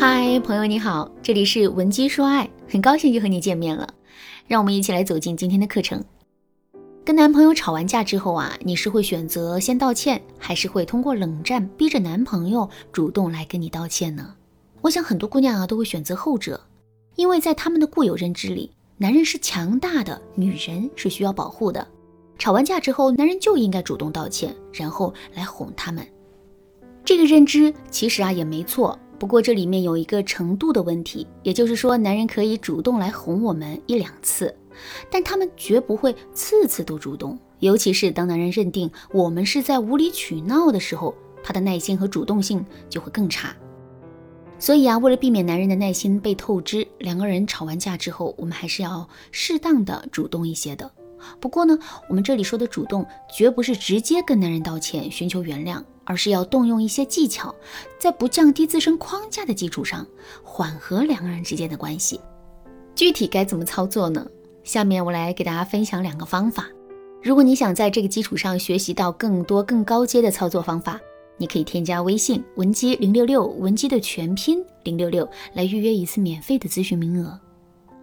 嗨，朋友你好，这里是文姬说爱，很高兴又和你见面了。让我们一起来走进今天的课程。跟男朋友吵完架之后啊，你是会选择先道歉，还是会通过冷战逼着男朋友主动来跟你道歉呢？我想很多姑娘啊都会选择后者，因为在他们的固有认知里，男人是强大的，女人是需要保护的。吵完架之后，男人就应该主动道歉，然后来哄他们。这个认知其实啊也没错。不过这里面有一个程度的问题，也就是说，男人可以主动来哄我们一两次，但他们绝不会次次都主动。尤其是当男人认定我们是在无理取闹的时候，他的耐心和主动性就会更差。所以啊，为了避免男人的耐心被透支，两个人吵完架之后，我们还是要适当的主动一些的。不过呢，我们这里说的主动，绝不是直接跟男人道歉、寻求原谅。而是要动用一些技巧，在不降低自身框架的基础上，缓和两个人之间的关系。具体该怎么操作呢？下面我来给大家分享两个方法。如果你想在这个基础上学习到更多更高阶的操作方法，你可以添加微信文姬零六六，文姬的全拼零六六，来预约一次免费的咨询名额。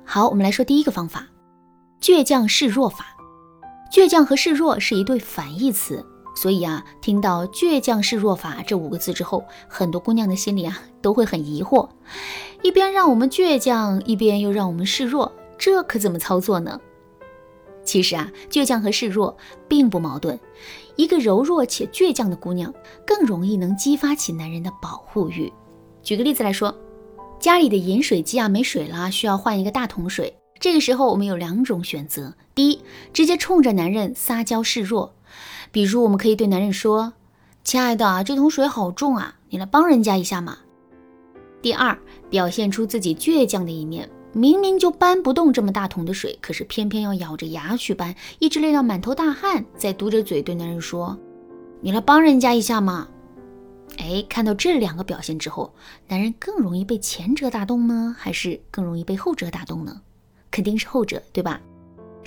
好，我们来说第一个方法：倔强示弱法。倔强和示弱是一对反义词。所以啊，听到“倔强示弱法”这五个字之后，很多姑娘的心里啊都会很疑惑：一边让我们倔强，一边又让我们示弱，这可怎么操作呢？其实啊，倔强和示弱并不矛盾。一个柔弱且倔强的姑娘，更容易能激发起男人的保护欲。举个例子来说，家里的饮水机啊没水了，需要换一个大桶水。这个时候，我们有两种选择：第一，直接冲着男人撒娇示弱。比如，我们可以对男人说：“亲爱的，这桶水好重啊，你来帮人家一下嘛。”第二，表现出自己倔强的一面，明明就搬不动这么大桶的水，可是偏偏要咬着牙去搬，一直累到满头大汗，再嘟着嘴对男人说：“你来帮人家一下嘛。”哎，看到这两个表现之后，男人更容易被前者打动呢，还是更容易被后者打动呢？肯定是后者，对吧？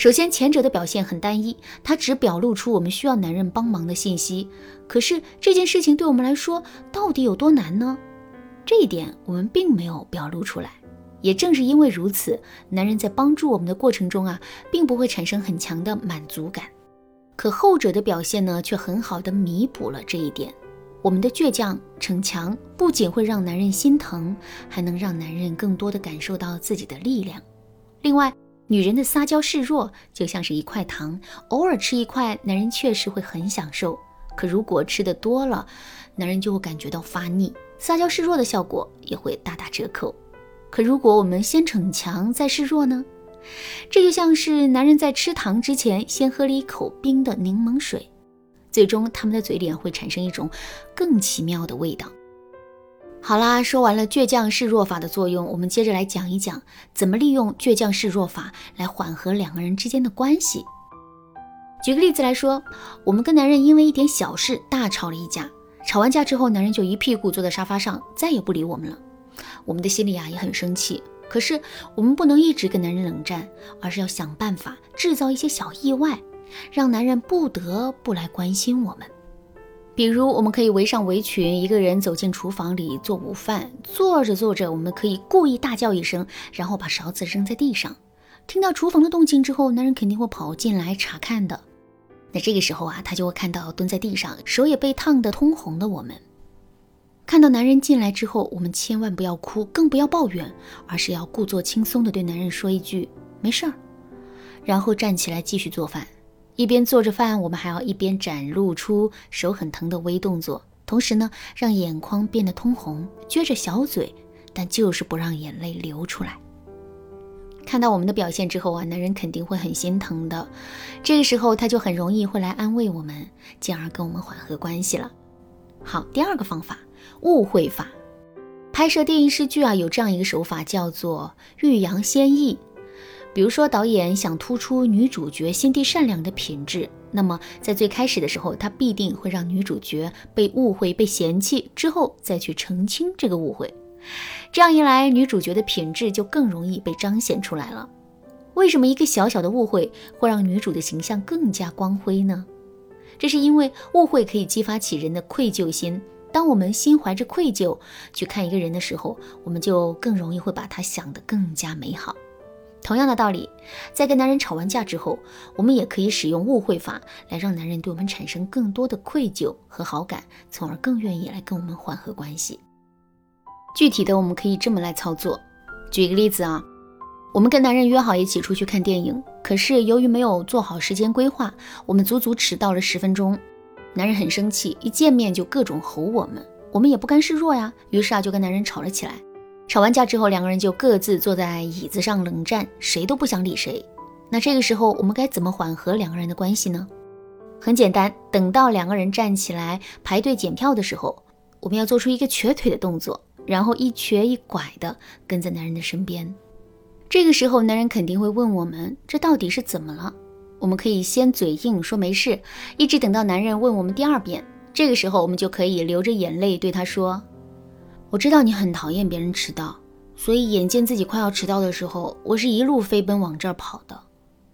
首先，前者的表现很单一，他只表露出我们需要男人帮忙的信息。可是这件事情对我们来说到底有多难呢？这一点我们并没有表露出来。也正是因为如此，男人在帮助我们的过程中啊，并不会产生很强的满足感。可后者的表现呢，却很好的弥补了这一点。我们的倔强逞强，不仅会让男人心疼，还能让男人更多的感受到自己的力量。另外，女人的撒娇示弱就像是一块糖，偶尔吃一块，男人确实会很享受。可如果吃的多了，男人就会感觉到发腻，撒娇示弱的效果也会大打折扣。可如果我们先逞强再示弱呢？这就像是男人在吃糖之前先喝了一口冰的柠檬水，最终他们的嘴脸会产生一种更奇妙的味道。好啦，说完了倔强示弱法的作用，我们接着来讲一讲怎么利用倔强示弱法来缓和两个人之间的关系。举个例子来说，我们跟男人因为一点小事大吵了一架，吵完架之后，男人就一屁股坐在沙发上，再也不理我们了。我们的心里啊也很生气，可是我们不能一直跟男人冷战，而是要想办法制造一些小意外，让男人不得不来关心我们。比如，我们可以围上围裙，一个人走进厨房里做午饭。做着做着，我们可以故意大叫一声，然后把勺子扔在地上。听到厨房的动静之后，男人肯定会跑进来查看的。那这个时候啊，他就会看到蹲在地上，手也被烫得通红的我们。看到男人进来之后，我们千万不要哭，更不要抱怨，而是要故作轻松地对男人说一句“没事儿”，然后站起来继续做饭。一边做着饭，我们还要一边展露出手很疼的微动作，同时呢，让眼眶变得通红，撅着小嘴，但就是不让眼泪流出来。看到我们的表现之后啊，男人肯定会很心疼的，这个时候他就很容易会来安慰我们，进而跟我们缓和关系了。好，第二个方法，误会法。拍摄电影视剧啊，有这样一个手法，叫做欲扬先抑。比如说，导演想突出女主角心地善良的品质，那么在最开始的时候，他必定会让女主角被误会、被嫌弃，之后再去澄清这个误会。这样一来，女主角的品质就更容易被彰显出来了。为什么一个小小的误会会让女主的形象更加光辉呢？这是因为误会可以激发起人的愧疚心，当我们心怀着愧疚去看一个人的时候，我们就更容易会把他想得更加美好。同样的道理，在跟男人吵完架之后，我们也可以使用误会法来让男人对我们产生更多的愧疚和好感，从而更愿意来跟我们缓和关系。具体的，我们可以这么来操作。举一个例子啊，我们跟男人约好一起出去看电影，可是由于没有做好时间规划，我们足足迟到了十分钟。男人很生气，一见面就各种吼我们，我们也不甘示弱呀，于是啊就跟男人吵了起来。吵完架之后，两个人就各自坐在椅子上冷战，谁都不想理谁。那这个时候我们该怎么缓和两个人的关系呢？很简单，等到两个人站起来排队检票的时候，我们要做出一个瘸腿的动作，然后一瘸一拐的跟在男人的身边。这个时候，男人肯定会问我们，这到底是怎么了？我们可以先嘴硬说没事，一直等到男人问我们第二遍。这个时候，我们就可以流着眼泪对他说：“我知道你很讨厌别人迟到，所以眼见自己快要迟到的时候，我是一路飞奔往这儿跑的。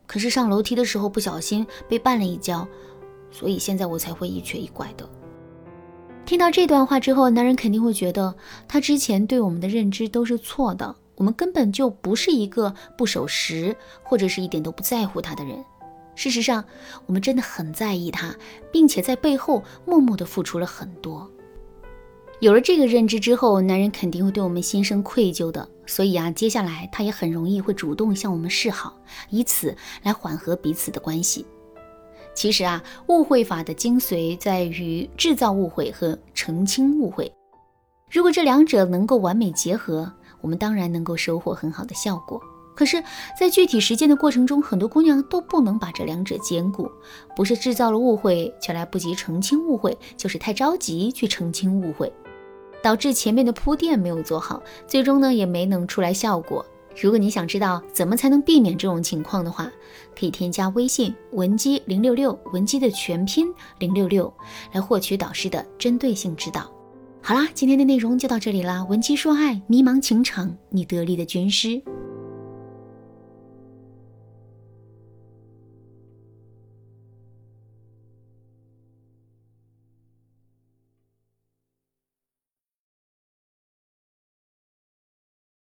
可是上楼梯的时候不小心被绊了一跤，所以现在我才会一瘸一拐的。”听到这段话之后，男人肯定会觉得他之前对我们的认知都是错的，我们根本就不是一个不守时或者是一点都不在乎他的人。事实上，我们真的很在意他，并且在背后默默地付出了很多。有了这个认知之后，男人肯定会对我们心生愧疚的。所以啊，接下来他也很容易会主动向我们示好，以此来缓和彼此的关系。其实啊，误会法的精髓在于制造误会和澄清误会。如果这两者能够完美结合，我们当然能够收获很好的效果。可是，在具体实践的过程中，很多姑娘都不能把这两者兼顾，不是制造了误会却来不及澄清误会，就是太着急去澄清误会，导致前面的铺垫没有做好，最终呢也没能出来效果。如果你想知道怎么才能避免这种情况的话，可以添加微信文姬零六六，文姬的全拼零六六，来获取导师的针对性指导。好啦，今天的内容就到这里啦，文姬说爱，迷茫情场，你得力的军师。